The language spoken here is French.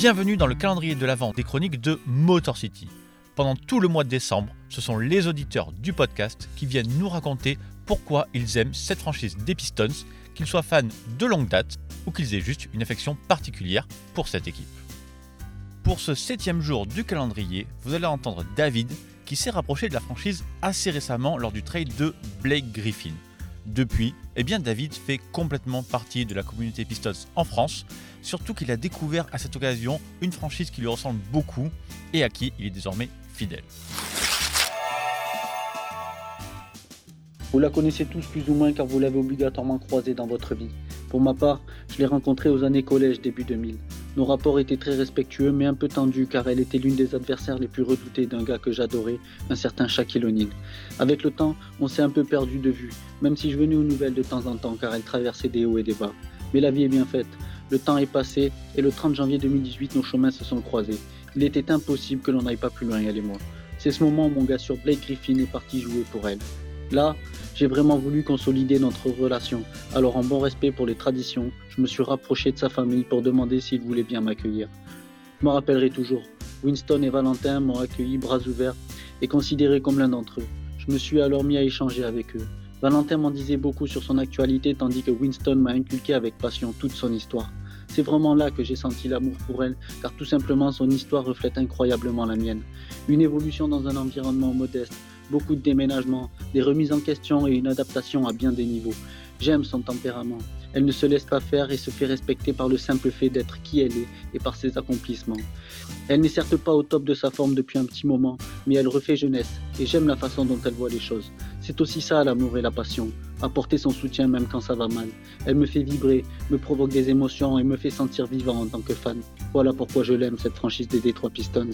Bienvenue dans le calendrier de l'Avent des chroniques de Motor City. Pendant tout le mois de décembre, ce sont les auditeurs du podcast qui viennent nous raconter pourquoi ils aiment cette franchise des Pistons, qu'ils soient fans de longue date ou qu'ils aient juste une affection particulière pour cette équipe. Pour ce septième jour du calendrier, vous allez entendre David qui s'est rapproché de la franchise assez récemment lors du trade de Blake Griffin. Depuis, eh David fait complètement partie de la communauté Pistons en France, surtout qu'il a découvert à cette occasion une franchise qui lui ressemble beaucoup et à qui il est désormais fidèle. Vous la connaissez tous plus ou moins car vous l'avez obligatoirement croisée dans votre vie. Pour ma part, je l'ai rencontrée aux années collège début 2000. Nos rapports étaient très respectueux mais un peu tendus car elle était l'une des adversaires les plus redoutés d'un gars que j'adorais, un certain Shaquille O'Neal. Avec le temps, on s'est un peu perdu de vue, même si je venais aux nouvelles de temps en temps car elle traversait des hauts et des bas. Mais la vie est bien faite. Le temps est passé et le 30 janvier 2018, nos chemins se sont croisés. Il était impossible que l'on n'aille pas plus loin, elle et moi. C'est ce moment où mon gars sur Blake Griffin est parti jouer pour elle. Là, j'ai vraiment voulu consolider notre relation. Alors en bon respect pour les traditions, je me suis rapproché de sa famille pour demander s'il voulait bien m'accueillir. Je me rappellerai toujours, Winston et Valentin m'ont accueilli bras ouverts et considéré comme l'un d'entre eux. Je me suis alors mis à échanger avec eux. Valentin m'en disait beaucoup sur son actualité tandis que Winston m'a inculqué avec passion toute son histoire. C'est vraiment là que j'ai senti l'amour pour elle, car tout simplement son histoire reflète incroyablement la mienne. Une évolution dans un environnement modeste, beaucoup de déménagements, des remises en question et une adaptation à bien des niveaux. J'aime son tempérament. Elle ne se laisse pas faire et se fait respecter par le simple fait d'être qui elle est et par ses accomplissements. Elle n'est certes pas au top de sa forme depuis un petit moment, mais elle refait jeunesse et j'aime la façon dont elle voit les choses. C'est aussi ça l'amour et la passion, apporter son soutien même quand ça va mal. Elle me fait vibrer, me provoque des émotions et me fait sentir vivant en tant que fan. Voilà pourquoi je l'aime cette franchise des Detroit Pistons.